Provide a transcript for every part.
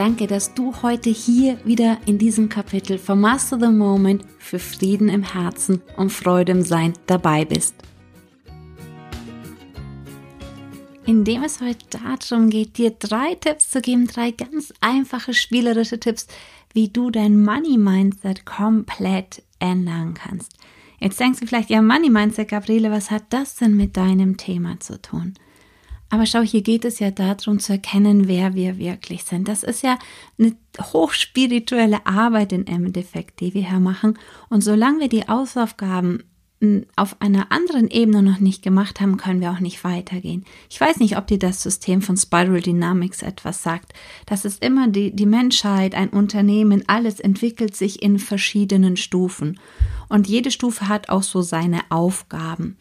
Danke, dass du heute hier wieder in diesem Kapitel von Master the Moment für Frieden im Herzen und Freude im Sein dabei bist. Indem es heute darum geht, dir drei Tipps zu geben, drei ganz einfache spielerische Tipps, wie du dein Money Mindset komplett ändern kannst. Jetzt denkst du vielleicht, ja, Money Mindset, Gabriele, was hat das denn mit deinem Thema zu tun? Aber schau, hier geht es ja darum zu erkennen, wer wir wirklich sind. Das ist ja eine hochspirituelle Arbeit im Endeffekt, die wir hier machen. Und solange wir die Hausaufgaben hm, auf einer anderen Ebene noch nicht gemacht haben, können wir auch nicht weitergehen. Ich weiß nicht, ob dir das System von Spiral Dynamics etwas sagt. Das ist immer die, die Menschheit, ein Unternehmen, alles entwickelt sich in verschiedenen Stufen. Und jede Stufe hat auch so seine Aufgaben.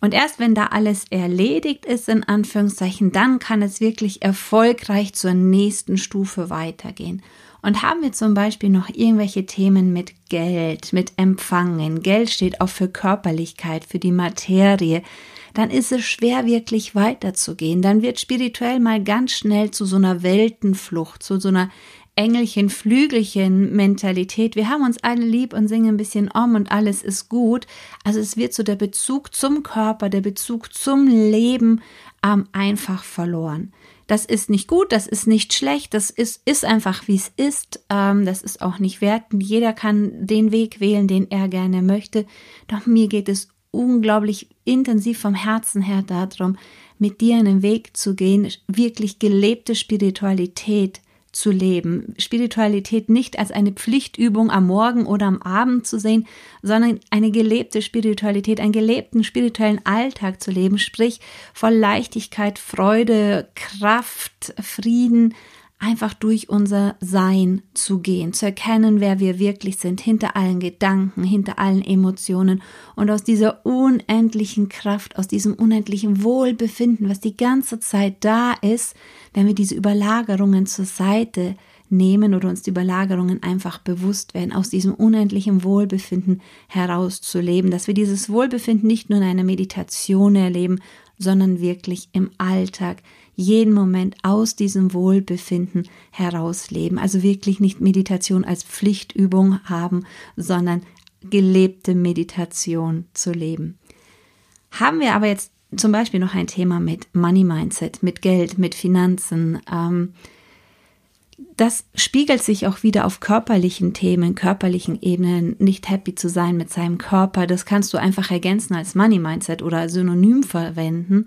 Und erst wenn da alles erledigt ist, in Anführungszeichen, dann kann es wirklich erfolgreich zur nächsten Stufe weitergehen. Und haben wir zum Beispiel noch irgendwelche Themen mit Geld, mit Empfangen, Geld steht auch für Körperlichkeit, für die Materie, dann ist es schwer wirklich weiterzugehen. Dann wird spirituell mal ganz schnell zu so einer Weltenflucht, zu so einer Engelchen, Flügelchen Mentalität. Wir haben uns alle lieb und singen ein bisschen um und alles ist gut. Also es wird so der Bezug zum Körper, der Bezug zum Leben ähm, einfach verloren. Das ist nicht gut, das ist nicht schlecht, das ist, ist einfach wie es ist. Ähm, das ist auch nicht wertend. Jeder kann den Weg wählen, den er gerne möchte. Doch mir geht es unglaublich intensiv vom Herzen her darum, mit dir einen Weg zu gehen, wirklich gelebte Spiritualität zu leben. Spiritualität nicht als eine Pflichtübung am Morgen oder am Abend zu sehen, sondern eine gelebte Spiritualität, einen gelebten spirituellen Alltag zu leben, sprich voll Leichtigkeit, Freude, Kraft, Frieden, einfach durch unser Sein zu gehen, zu erkennen, wer wir wirklich sind, hinter allen Gedanken, hinter allen Emotionen und aus dieser unendlichen Kraft, aus diesem unendlichen Wohlbefinden, was die ganze Zeit da ist, wenn wir diese Überlagerungen zur Seite nehmen oder uns die Überlagerungen einfach bewusst werden, aus diesem unendlichen Wohlbefinden herauszuleben, dass wir dieses Wohlbefinden nicht nur in einer Meditation erleben, sondern wirklich im Alltag, jeden Moment aus diesem Wohlbefinden herausleben. Also wirklich nicht Meditation als Pflichtübung haben, sondern gelebte Meditation zu leben. Haben wir aber jetzt zum Beispiel noch ein Thema mit Money Mindset, mit Geld, mit Finanzen, ähm, das spiegelt sich auch wieder auf körperlichen Themen, körperlichen Ebenen, nicht happy zu sein mit seinem Körper. Das kannst du einfach ergänzen als Money Mindset oder Synonym verwenden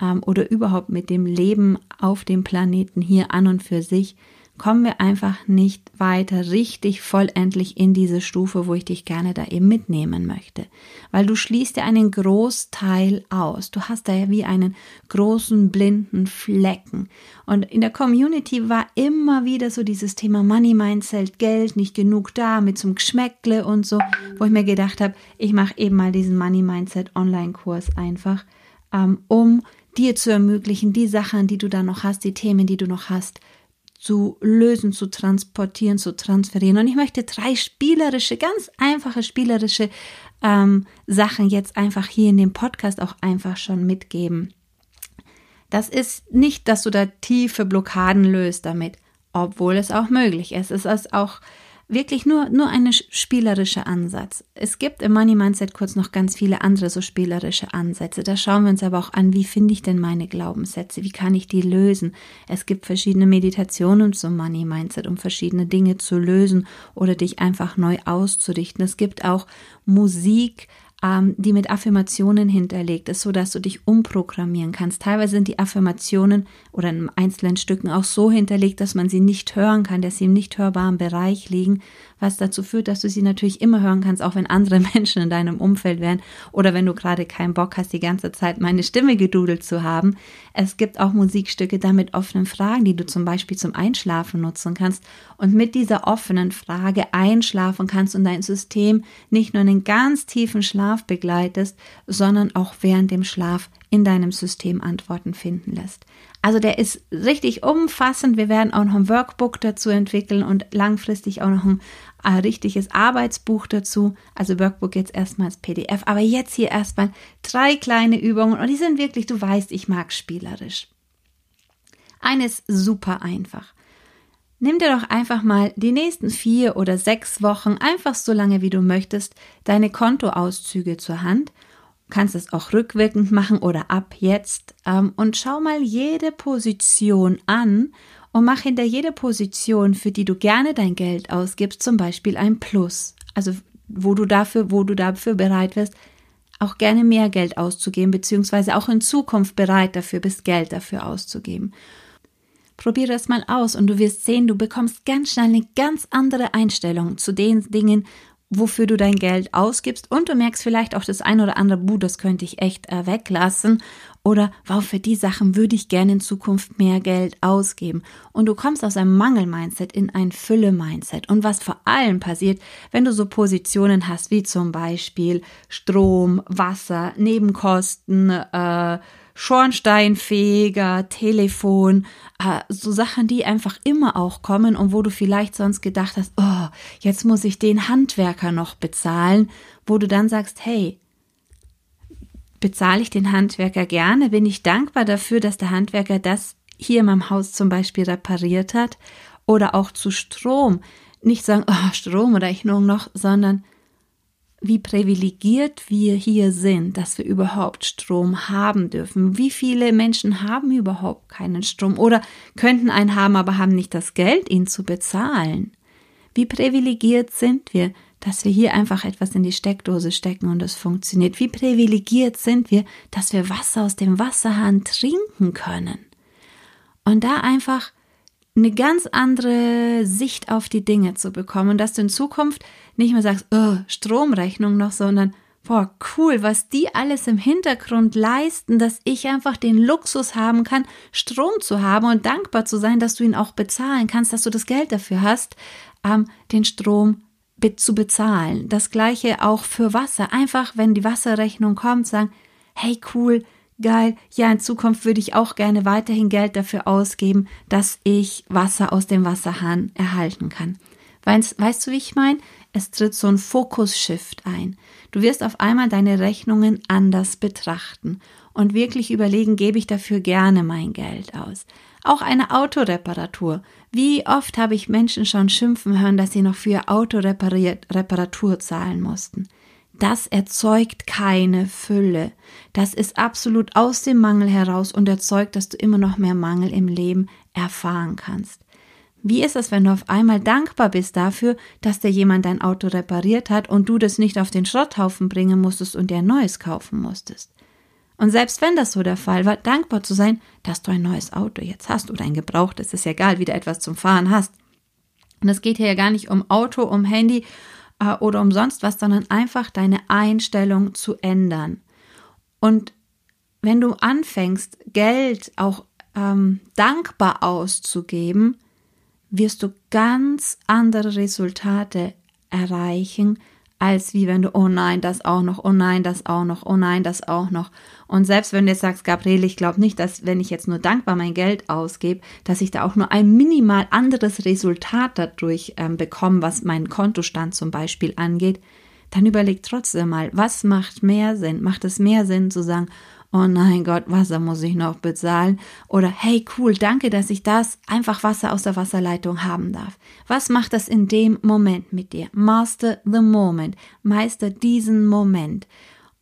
ähm, oder überhaupt mit dem Leben auf dem Planeten hier an und für sich kommen wir einfach nicht weiter richtig vollendlich in diese Stufe, wo ich dich gerne da eben mitnehmen möchte. Weil du schließt ja einen Großteil aus. Du hast da ja wie einen großen blinden Flecken. Und in der Community war immer wieder so dieses Thema Money Mindset, Geld, nicht genug da, mit zum Geschmäckle und so, wo ich mir gedacht habe, ich mache eben mal diesen Money Mindset Online-Kurs einfach, ähm, um dir zu ermöglichen, die Sachen, die du da noch hast, die Themen, die du noch hast, zu lösen, zu transportieren, zu transferieren. Und ich möchte drei spielerische, ganz einfache spielerische ähm, Sachen jetzt einfach hier in dem Podcast auch einfach schon mitgeben. Das ist nicht, dass du da tiefe Blockaden löst damit, obwohl es auch möglich ist. Es ist auch wirklich nur, nur ein spielerischer Ansatz. Es gibt im Money Mindset kurz noch ganz viele andere so spielerische Ansätze. Da schauen wir uns aber auch an, wie finde ich denn meine Glaubenssätze? Wie kann ich die lösen? Es gibt verschiedene Meditationen zum Money Mindset, um verschiedene Dinge zu lösen oder dich einfach neu auszurichten. Es gibt auch Musik, ähm, die mit Affirmationen hinterlegt ist, so dass du dich umprogrammieren kannst. Teilweise sind die Affirmationen oder in einzelnen Stücken auch so hinterlegt, dass man sie nicht hören kann, dass sie im nicht hörbaren Bereich liegen, was dazu führt, dass du sie natürlich immer hören kannst, auch wenn andere Menschen in deinem Umfeld wären oder wenn du gerade keinen Bock hast, die ganze Zeit meine Stimme gedudelt zu haben. Es gibt auch Musikstücke da mit offenen Fragen, die du zum Beispiel zum Einschlafen nutzen kannst und mit dieser offenen Frage einschlafen kannst und dein System nicht nur einen ganz tiefen Schlaf begleitest, sondern auch während dem Schlaf in deinem System Antworten finden lässt. Also der ist richtig umfassend. Wir werden auch noch ein Workbook dazu entwickeln und langfristig auch noch ein ein richtiges Arbeitsbuch dazu. Also Workbook jetzt erstmal als PDF, aber jetzt hier erstmal drei kleine Übungen und die sind wirklich, du weißt, ich mag spielerisch. Eines super einfach. Nimm dir doch einfach mal die nächsten vier oder sechs Wochen, einfach so lange wie du möchtest, deine Kontoauszüge zur Hand. Du kannst es auch rückwirkend machen oder ab jetzt ähm, und schau mal jede Position an und mach hinter jeder Position, für die du gerne dein Geld ausgibst, zum Beispiel ein Plus. Also wo du dafür, wo du dafür bereit wirst, auch gerne mehr Geld auszugeben, beziehungsweise auch in Zukunft bereit dafür bist, Geld dafür auszugeben. Probiere das mal aus und du wirst sehen, du bekommst ganz schnell eine ganz andere Einstellung zu den Dingen, wofür du dein Geld ausgibst und du merkst vielleicht auch das ein oder andere, buh, das könnte ich echt äh, weglassen oder wow, für die Sachen würde ich gerne in Zukunft mehr Geld ausgeben. Und du kommst aus einem Mangel-Mindset in ein Fülle-Mindset. Und was vor allem passiert, wenn du so Positionen hast wie zum Beispiel Strom, Wasser, Nebenkosten, äh, Schornsteinfeger, Telefon, äh, so Sachen, die einfach immer auch kommen und wo du vielleicht sonst gedacht hast, oh, jetzt muss ich den Handwerker noch bezahlen, wo du dann sagst, hey, bezahle ich den Handwerker gerne, bin ich dankbar dafür, dass der Handwerker das hier in meinem Haus zum Beispiel repariert hat oder auch zu Strom. Nicht sagen, oh, Stromrechnung noch, sondern wie privilegiert wir hier sind, dass wir überhaupt Strom haben dürfen. Wie viele Menschen haben überhaupt keinen Strom oder könnten einen haben, aber haben nicht das Geld, ihn zu bezahlen. Wie privilegiert sind wir, dass wir hier einfach etwas in die Steckdose stecken und es funktioniert. Wie privilegiert sind wir, dass wir Wasser aus dem Wasserhahn trinken können. Und da einfach eine ganz andere Sicht auf die Dinge zu bekommen und dass du in Zukunft nicht mehr sagst, oh, Stromrechnung noch, sondern boah, cool, was die alles im Hintergrund leisten, dass ich einfach den Luxus haben kann, Strom zu haben und dankbar zu sein, dass du ihn auch bezahlen kannst, dass du das Geld dafür hast, ähm, den Strom zu bezahlen. Das gleiche auch für Wasser. Einfach, wenn die Wasserrechnung kommt, sagen, hey cool, geil, ja, in Zukunft würde ich auch gerne weiterhin Geld dafür ausgeben, dass ich Wasser aus dem Wasserhahn erhalten kann. Weißt, weißt du, wie ich meine? Es tritt so ein Fokus-Shift ein. Du wirst auf einmal deine Rechnungen anders betrachten und wirklich überlegen, gebe ich dafür gerne mein Geld aus. Auch eine Autoreparatur. Wie oft habe ich Menschen schon schimpfen hören, dass sie noch für ihr Auto Reparatur zahlen mussten. Das erzeugt keine Fülle. Das ist absolut aus dem Mangel heraus und erzeugt, dass du immer noch mehr Mangel im Leben erfahren kannst. Wie ist es, wenn du auf einmal dankbar bist dafür, dass dir jemand dein Auto repariert hat und du das nicht auf den Schrotthaufen bringen musstest und dir ein neues kaufen musstest? Und selbst wenn das so der Fall war, dankbar zu sein, dass du ein neues Auto jetzt hast oder ein gebrauchtes, ist ja egal, wieder etwas zum Fahren hast. Und es geht hier ja gar nicht um Auto, um Handy äh, oder um sonst was, sondern einfach deine Einstellung zu ändern. Und wenn du anfängst, Geld auch ähm, dankbar auszugeben, wirst du ganz andere Resultate erreichen, als wie wenn du, oh nein, das auch noch, oh nein, das auch noch, oh nein, das auch noch. Und selbst wenn du jetzt sagst, Gabriele, ich glaube nicht, dass wenn ich jetzt nur dankbar mein Geld ausgebe, dass ich da auch nur ein minimal anderes Resultat dadurch ähm, bekomme, was meinen Kontostand zum Beispiel angeht, dann überleg trotzdem mal, was macht mehr Sinn? Macht es mehr Sinn zu sagen, oh nein Gott, Wasser muss ich noch bezahlen. Oder hey cool, danke, dass ich das einfach Wasser aus der Wasserleitung haben darf. Was macht das in dem Moment mit dir? Master the moment. Meister diesen Moment.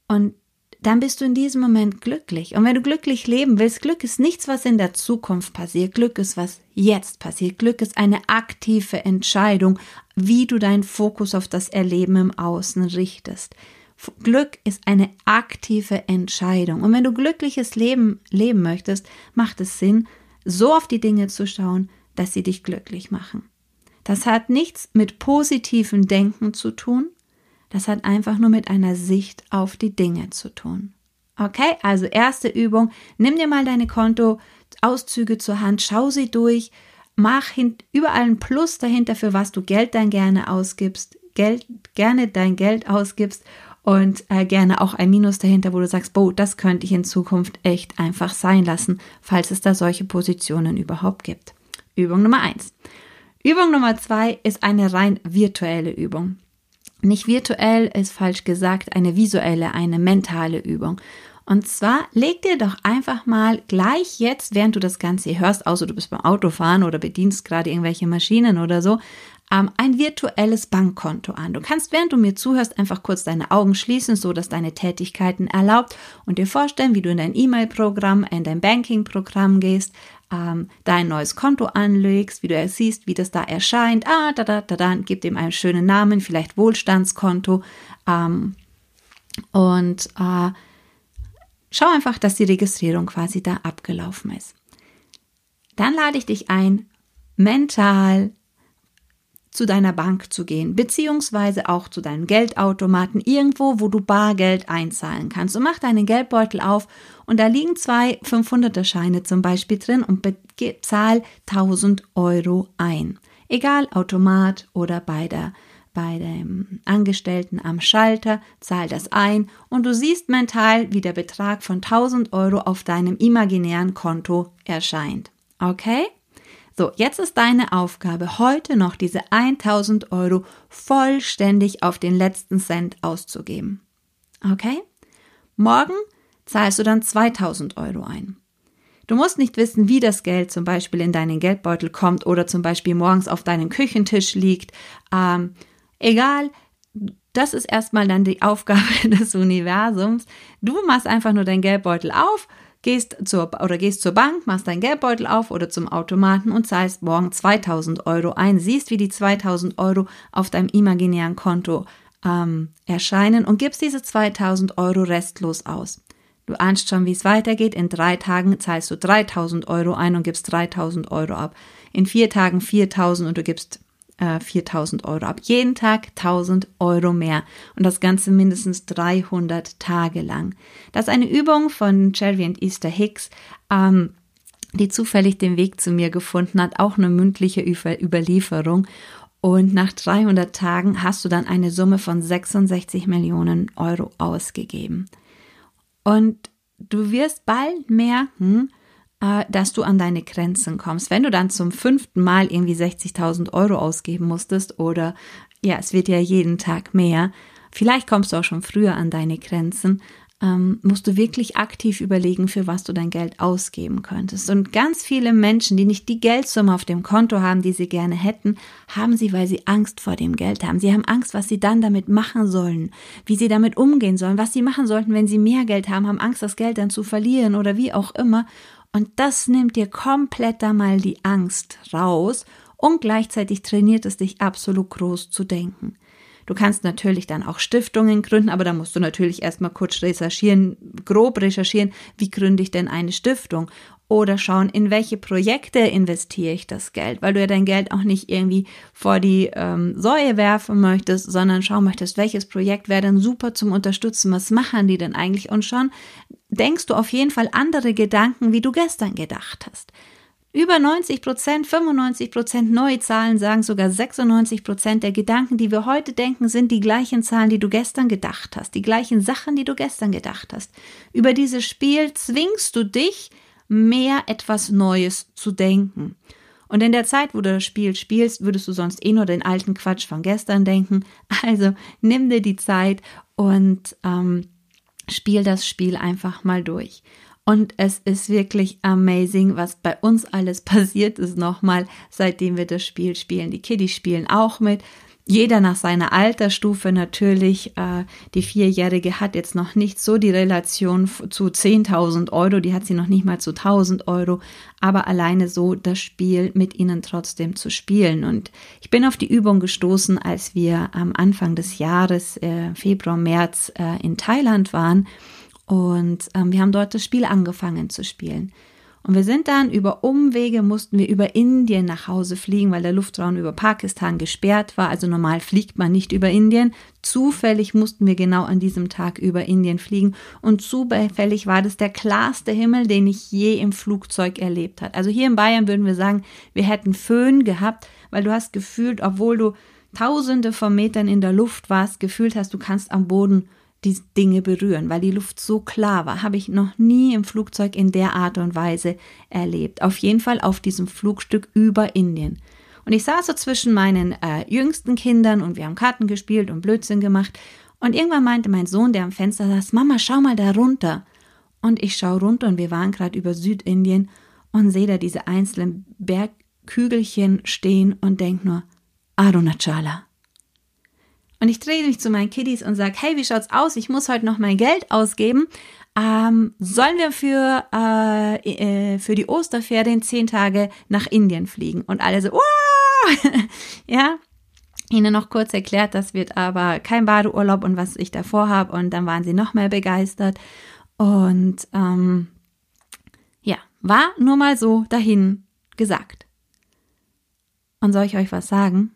Und dann bist du in diesem Moment glücklich. Und wenn du glücklich leben willst, Glück ist nichts, was in der Zukunft passiert. Glück ist, was jetzt passiert. Glück ist eine aktive Entscheidung, wie du deinen Fokus auf das Erleben im Außen richtest. Glück ist eine aktive Entscheidung. Und wenn du glückliches Leben leben möchtest, macht es Sinn, so auf die Dinge zu schauen, dass sie dich glücklich machen. Das hat nichts mit positivem Denken zu tun. Das hat einfach nur mit einer Sicht auf die Dinge zu tun. Okay, also erste Übung. Nimm dir mal deine Kontoauszüge zur Hand, schau sie durch, mach überall ein Plus dahinter, für was du Geld dann gerne ausgibst, Geld, gerne dein Geld ausgibst und äh, gerne auch ein Minus dahinter, wo du sagst, boah, das könnte ich in Zukunft echt einfach sein lassen, falls es da solche Positionen überhaupt gibt. Übung Nummer eins. Übung Nummer zwei ist eine rein virtuelle Übung. Nicht virtuell ist falsch gesagt, eine visuelle, eine mentale Übung. Und zwar leg dir doch einfach mal gleich jetzt, während du das Ganze hörst, außer du bist beim Autofahren oder bedienst gerade irgendwelche Maschinen oder so, ähm, ein virtuelles Bankkonto an. Du kannst, während du mir zuhörst, einfach kurz deine Augen schließen, so dass deine Tätigkeiten erlaubt und dir vorstellen, wie du in dein E-Mail-Programm, in dein Banking-Programm gehst, ähm, dein neues Konto anlegst, wie du siehst, wie das da erscheint. Ah, da, da, da, da, gib dem einen schönen Namen, vielleicht Wohlstandskonto. Ähm, und äh, Schau einfach, dass die Registrierung quasi da abgelaufen ist. Dann lade ich dich ein, mental zu deiner Bank zu gehen, beziehungsweise auch zu deinem Geldautomaten, irgendwo, wo du Bargeld einzahlen kannst. Und mach deinen Geldbeutel auf und da liegen zwei 500er Scheine zum Beispiel drin und bezahl 1000 Euro ein. Egal, Automat oder bei der bei dem Angestellten am Schalter, zahl das ein und du siehst mental, wie der Betrag von 1000 Euro auf deinem imaginären Konto erscheint. Okay? So, jetzt ist deine Aufgabe, heute noch diese 1000 Euro vollständig auf den letzten Cent auszugeben. Okay? Morgen zahlst du dann 2000 Euro ein. Du musst nicht wissen, wie das Geld zum Beispiel in deinen Geldbeutel kommt oder zum Beispiel morgens auf deinem Küchentisch liegt. Ähm, Egal, das ist erstmal dann die Aufgabe des Universums. Du machst einfach nur deinen Geldbeutel auf, gehst zur oder gehst zur Bank, machst deinen Geldbeutel auf oder zum Automaten und zahlst morgen 2000 Euro ein. Siehst, wie die 2000 Euro auf deinem imaginären Konto ähm, erscheinen und gibst diese 2000 Euro restlos aus. Du ahnst schon, wie es weitergeht. In drei Tagen zahlst du 3000 Euro ein und gibst 3000 Euro ab. In vier Tagen 4000 und du gibst 4000 äh, Euro ab. Jeden Tag 1000 Euro mehr. Und das Ganze mindestens 300 Tage lang. Das ist eine Übung von Jerry und Easter Hicks, ähm, die zufällig den Weg zu mir gefunden hat. Auch eine mündliche Überlieferung. Und nach 300 Tagen hast du dann eine Summe von 66 Millionen Euro ausgegeben. Und du wirst bald merken, dass du an deine Grenzen kommst. Wenn du dann zum fünften Mal irgendwie 60.000 Euro ausgeben musstest oder ja, es wird ja jeden Tag mehr, vielleicht kommst du auch schon früher an deine Grenzen, ähm, musst du wirklich aktiv überlegen, für was du dein Geld ausgeben könntest. Und ganz viele Menschen, die nicht die Geldsumme auf dem Konto haben, die sie gerne hätten, haben sie, weil sie Angst vor dem Geld haben. Sie haben Angst, was sie dann damit machen sollen, wie sie damit umgehen sollen, was sie machen sollten, wenn sie mehr Geld haben, haben Angst, das Geld dann zu verlieren oder wie auch immer. Und das nimmt dir komplett da mal die Angst raus und gleichzeitig trainiert es dich absolut groß zu denken. Du kannst natürlich dann auch Stiftungen gründen, aber da musst du natürlich erstmal kurz recherchieren, grob recherchieren, wie gründe ich denn eine Stiftung? Oder schauen, in welche Projekte investiere ich das Geld, weil du ja dein Geld auch nicht irgendwie vor die ähm, Säue werfen möchtest, sondern schauen möchtest, welches Projekt wäre denn super zum Unterstützen, was machen die denn eigentlich? Und schon denkst du auf jeden Fall andere Gedanken, wie du gestern gedacht hast. Über 90 Prozent, 95 Prozent neue Zahlen sagen sogar 96 Prozent der Gedanken, die wir heute denken, sind die gleichen Zahlen, die du gestern gedacht hast, die gleichen Sachen, die du gestern gedacht hast. Über dieses Spiel zwingst du dich, mehr etwas Neues zu denken. Und in der Zeit, wo du das Spiel spielst, würdest du sonst eh nur den alten Quatsch von gestern denken. Also nimm dir die Zeit und ähm, spiel das Spiel einfach mal durch. Und es ist wirklich amazing, was bei uns alles passiert ist nochmal, seitdem wir das Spiel spielen. Die Kiddies spielen auch mit. jeder nach seiner Altersstufe natürlich. Äh, die Vierjährige hat jetzt noch nicht so die Relation zu 10.000 Euro, die hat sie noch nicht mal zu 1.000 Euro, aber alleine so das Spiel mit ihnen trotzdem zu spielen. Und ich bin auf die Übung gestoßen, als wir am Anfang des Jahres, äh, Februar, März, äh, in Thailand waren. Und ähm, wir haben dort das Spiel angefangen zu spielen. Und wir sind dann über Umwege, mussten wir über Indien nach Hause fliegen, weil der Luftraum über Pakistan gesperrt war. Also normal fliegt man nicht über Indien. Zufällig mussten wir genau an diesem Tag über Indien fliegen. Und zufällig war das der klarste Himmel, den ich je im Flugzeug erlebt habe. Also hier in Bayern würden wir sagen, wir hätten Föhn gehabt, weil du hast gefühlt, obwohl du tausende von Metern in der Luft warst, gefühlt hast, du kannst am Boden die Dinge berühren, weil die Luft so klar war. Habe ich noch nie im Flugzeug in der Art und Weise erlebt. Auf jeden Fall auf diesem Flugstück über Indien. Und ich saß so zwischen meinen äh, jüngsten Kindern und wir haben Karten gespielt und Blödsinn gemacht. Und irgendwann meinte mein Sohn, der am Fenster saß, Mama, schau mal da runter. Und ich schaue runter und wir waren gerade über Südindien und sehe da diese einzelnen Bergkügelchen stehen und denk nur, Arunachala. Und ich drehe mich zu meinen Kiddies und sage, hey, wie schaut's aus? Ich muss heute noch mein Geld ausgeben. Ähm, sollen wir für, äh, äh, für die Osterferien zehn Tage nach Indien fliegen? Und alle so, wow! ja, ihnen noch kurz erklärt, das wird aber kein Badeurlaub und was ich davor habe. Und dann waren sie noch mehr begeistert. Und ähm, ja, war nur mal so dahin gesagt. Und soll ich euch was sagen?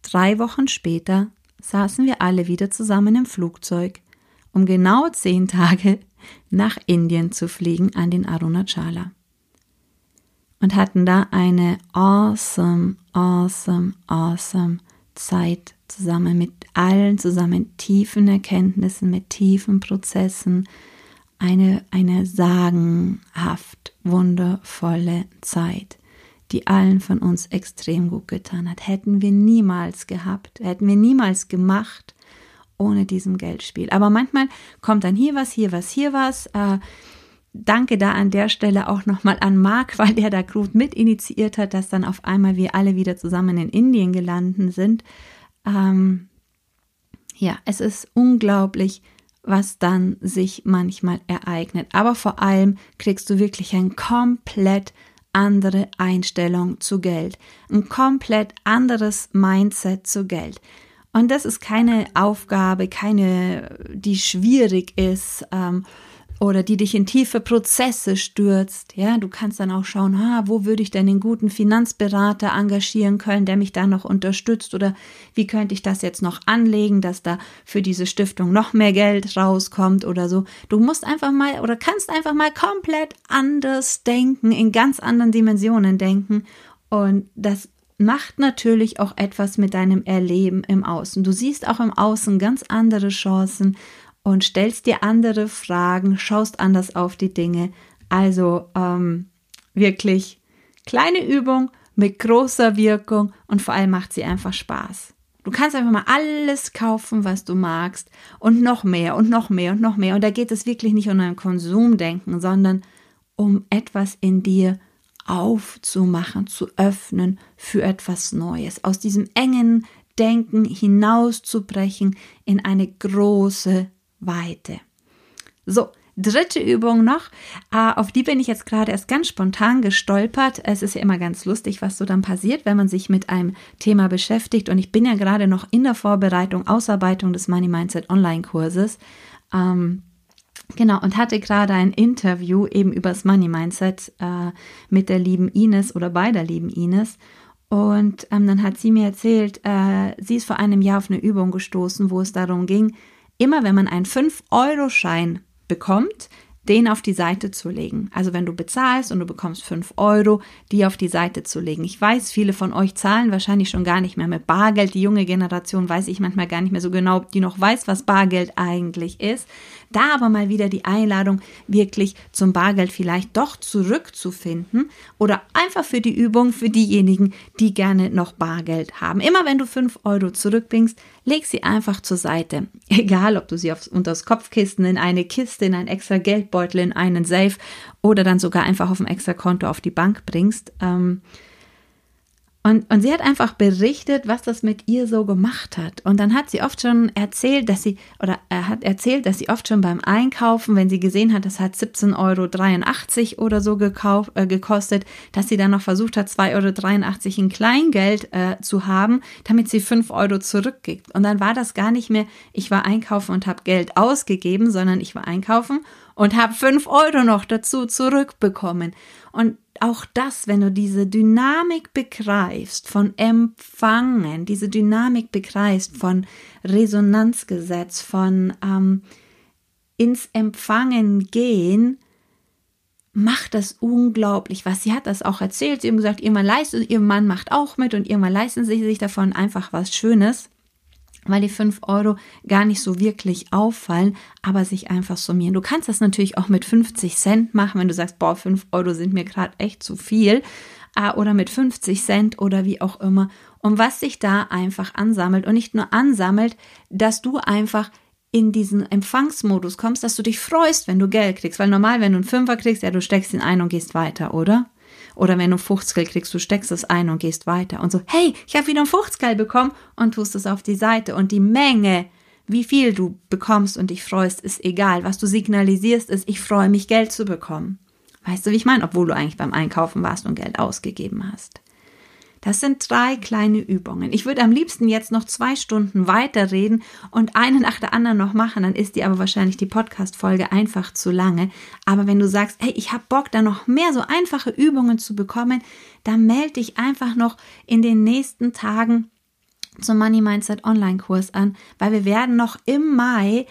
Drei Wochen später saßen wir alle wieder zusammen im Flugzeug, um genau zehn Tage nach Indien zu fliegen an den Arunachala. Und hatten da eine awesome, awesome, awesome Zeit zusammen mit allen zusammen tiefen Erkenntnissen, mit tiefen Prozessen, eine, eine sagenhaft wundervolle Zeit die allen von uns extrem gut getan hat. Hätten wir niemals gehabt, hätten wir niemals gemacht ohne diesem Geldspiel. Aber manchmal kommt dann hier was, hier was, hier was. Äh, danke da an der Stelle auch nochmal an Marc, weil der da gut mit initiiert hat, dass dann auf einmal wir alle wieder zusammen in Indien gelandet sind. Ähm, ja, es ist unglaublich, was dann sich manchmal ereignet. Aber vor allem kriegst du wirklich ein komplett andere Einstellung zu Geld, ein komplett anderes Mindset zu Geld. Und das ist keine Aufgabe, keine, die schwierig ist ähm, oder die dich in tiefe Prozesse stürzt. Ja, du kannst dann auch schauen, ha, wo würde ich denn einen guten Finanzberater engagieren können, der mich da noch unterstützt oder wie könnte ich das jetzt noch anlegen, dass da für diese Stiftung noch mehr Geld rauskommt oder so. Du musst einfach mal oder kannst einfach mal komplett anders denken, in ganz anderen Dimensionen denken und das macht natürlich auch etwas mit deinem Erleben im Außen. Du siehst auch im Außen ganz andere Chancen und stellst dir andere Fragen, schaust anders auf die Dinge. Also ähm, wirklich kleine Übung mit großer Wirkung und vor allem macht sie einfach Spaß. Du kannst einfach mal alles kaufen, was du magst und noch mehr und noch mehr und noch mehr. Und da geht es wirklich nicht um ein Konsumdenken, sondern um etwas in dir aufzumachen, zu öffnen für etwas Neues. Aus diesem engen Denken hinauszubrechen in eine große Weite. So, dritte Übung noch, äh, auf die bin ich jetzt gerade erst ganz spontan gestolpert. Es ist ja immer ganz lustig, was so dann passiert, wenn man sich mit einem Thema beschäftigt. Und ich bin ja gerade noch in der Vorbereitung, Ausarbeitung des Money Mindset Online-Kurses. Ähm, Genau, und hatte gerade ein Interview eben über das Money Mindset äh, mit der lieben Ines oder bei der lieben Ines. Und ähm, dann hat sie mir erzählt, äh, sie ist vor einem Jahr auf eine Übung gestoßen, wo es darum ging, immer wenn man einen 5-Euro-Schein bekommt, den auf die Seite zu legen. Also wenn du bezahlst und du bekommst 5 Euro, die auf die Seite zu legen. Ich weiß, viele von euch zahlen wahrscheinlich schon gar nicht mehr mit Bargeld. Die junge Generation weiß ich manchmal gar nicht mehr so genau, die noch weiß, was Bargeld eigentlich ist. Da aber mal wieder die Einladung, wirklich zum Bargeld vielleicht doch zurückzufinden oder einfach für die Übung für diejenigen, die gerne noch Bargeld haben. Immer wenn du fünf Euro zurückbringst, leg sie einfach zur Seite. Egal, ob du sie aufs, unter das Kopfkissen, in eine Kiste, in ein extra Geldbeutel, in einen Safe oder dann sogar einfach auf ein extra Konto auf die Bank bringst. Ähm, Und, und sie hat einfach berichtet, was das mit ihr so gemacht hat. Und dann hat sie oft schon erzählt, dass sie, oder er hat erzählt, dass sie oft schon beim Einkaufen, wenn sie gesehen hat, das hat 17,83 Euro oder so gekauft, äh, gekostet, dass sie dann noch versucht hat, 2,83 Euro in Kleingeld äh, zu haben, damit sie 5 Euro zurückgibt. Und dann war das gar nicht mehr, ich war einkaufen und habe Geld ausgegeben, sondern ich war einkaufen und habe 5 Euro noch dazu zurückbekommen. Und auch das, wenn du diese Dynamik begreifst von Empfangen, diese Dynamik begreifst von Resonanzgesetz, von ähm, ins Empfangen gehen, macht das unglaublich was. Sie hat das auch erzählt. Sie hat gesagt, ihr Mann leistet, ihr Mann macht auch mit und ihr Mann leisten sie sich davon einfach was Schönes weil die 5 Euro gar nicht so wirklich auffallen, aber sich einfach summieren. Du kannst das natürlich auch mit 50 Cent machen, wenn du sagst, boah, 5 Euro sind mir gerade echt zu viel, äh, oder mit 50 Cent oder wie auch immer. Und was sich da einfach ansammelt und nicht nur ansammelt, dass du einfach in diesen Empfangsmodus kommst, dass du dich freust, wenn du Geld kriegst. Weil normal, wenn du einen Fünfer kriegst, ja, du steckst ihn ein und gehst weiter, oder? Oder wenn du 50 kriegst, du steckst es ein und gehst weiter und so, hey, ich habe wieder ein 50 bekommen und tust es auf die Seite. Und die Menge, wie viel du bekommst und dich freust, ist egal. Was du signalisierst, ist, ich freue mich, Geld zu bekommen. Weißt du, wie ich meine? Obwohl du eigentlich beim Einkaufen warst und Geld ausgegeben hast. Das sind drei kleine Übungen. Ich würde am liebsten jetzt noch zwei Stunden weiterreden und eine nach der anderen noch machen, dann ist die aber wahrscheinlich die Podcast-Folge einfach zu lange. Aber wenn du sagst, hey, ich habe Bock, da noch mehr so einfache Übungen zu bekommen, dann melde dich einfach noch in den nächsten Tagen zum Money Mindset Online-Kurs an, weil wir werden noch im Mai,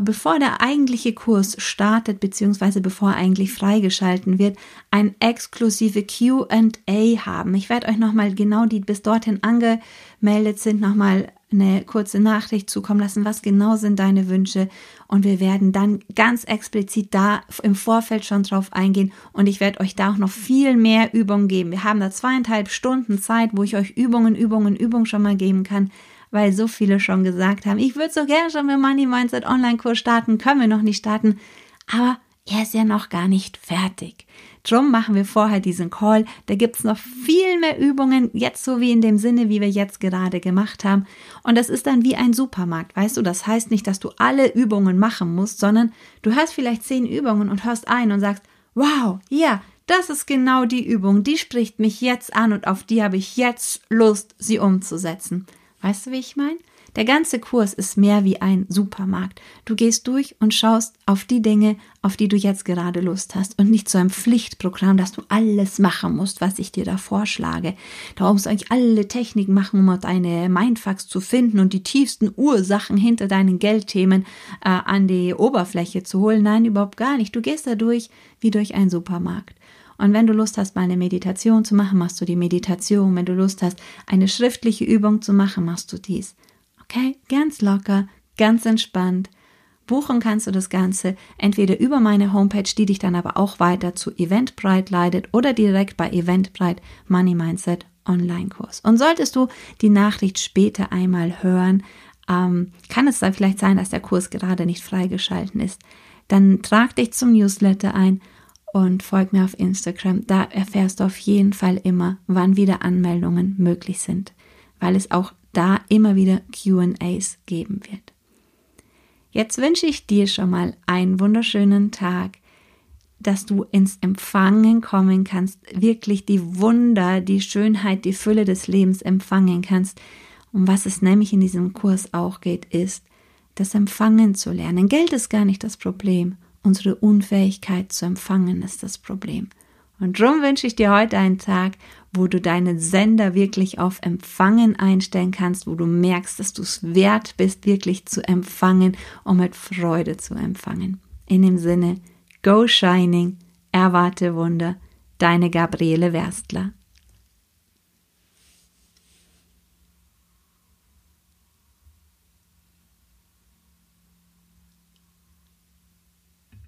bevor der eigentliche Kurs startet, beziehungsweise bevor er eigentlich freigeschalten wird, ein exklusive QA haben. Ich werde euch nochmal genau die bis dorthin angemeldet sind, nochmal eine kurze Nachricht zukommen lassen, was genau sind deine Wünsche und wir werden dann ganz explizit da im Vorfeld schon drauf eingehen und ich werde euch da auch noch viel mehr Übungen geben. Wir haben da zweieinhalb Stunden Zeit, wo ich euch Übungen, Übungen, Übungen schon mal geben kann, weil so viele schon gesagt haben, ich würde so gerne schon mit Money Mindset Online-Kurs starten, können wir noch nicht starten, aber er ist ja noch gar nicht fertig. Drum machen wir vorher diesen Call. Da gibt's noch viel mehr Übungen, jetzt so wie in dem Sinne, wie wir jetzt gerade gemacht haben. Und das ist dann wie ein Supermarkt, weißt du? Das heißt nicht, dass du alle Übungen machen musst, sondern du hast vielleicht zehn Übungen und hörst ein und sagst, wow, ja, das ist genau die Übung, die spricht mich jetzt an und auf die habe ich jetzt Lust, sie umzusetzen. Weißt du, wie ich meine? Der ganze Kurs ist mehr wie ein Supermarkt. Du gehst durch und schaust auf die Dinge, auf die du jetzt gerade Lust hast und nicht zu einem Pflichtprogramm, dass du alles machen musst, was ich dir da vorschlage. Da musst du eigentlich alle Techniken machen, um deine Mindfucks zu finden und die tiefsten Ursachen hinter deinen Geldthemen äh, an die Oberfläche zu holen. Nein, überhaupt gar nicht. Du gehst da durch wie durch einen Supermarkt. Und wenn du Lust hast, mal eine Meditation zu machen, machst du die Meditation. Wenn du Lust hast, eine schriftliche Übung zu machen, machst du dies. Okay, ganz locker, ganz entspannt. Buchen kannst du das Ganze entweder über meine Homepage, die dich dann aber auch weiter zu Eventbrite leitet oder direkt bei Eventbrite Money Mindset Online-Kurs. Und solltest du die Nachricht später einmal hören, ähm, kann es dann vielleicht sein, dass der Kurs gerade nicht freigeschalten ist. Dann trag dich zum Newsletter ein und folg mir auf Instagram. Da erfährst du auf jeden Fall immer, wann wieder Anmeldungen möglich sind, weil es auch da immer wieder QAs geben wird. Jetzt wünsche ich dir schon mal einen wunderschönen Tag, dass du ins Empfangen kommen kannst, wirklich die Wunder, die Schönheit, die Fülle des Lebens empfangen kannst. Um was es nämlich in diesem Kurs auch geht, ist, das Empfangen zu lernen. Geld ist gar nicht das Problem. Unsere Unfähigkeit zu empfangen ist das Problem. Und darum wünsche ich dir heute einen Tag, wo du deinen Sender wirklich auf Empfangen einstellen kannst, wo du merkst, dass du es wert bist, wirklich zu empfangen und mit Freude zu empfangen. In dem Sinne, go shining, erwarte Wunder, deine Gabriele Werstler.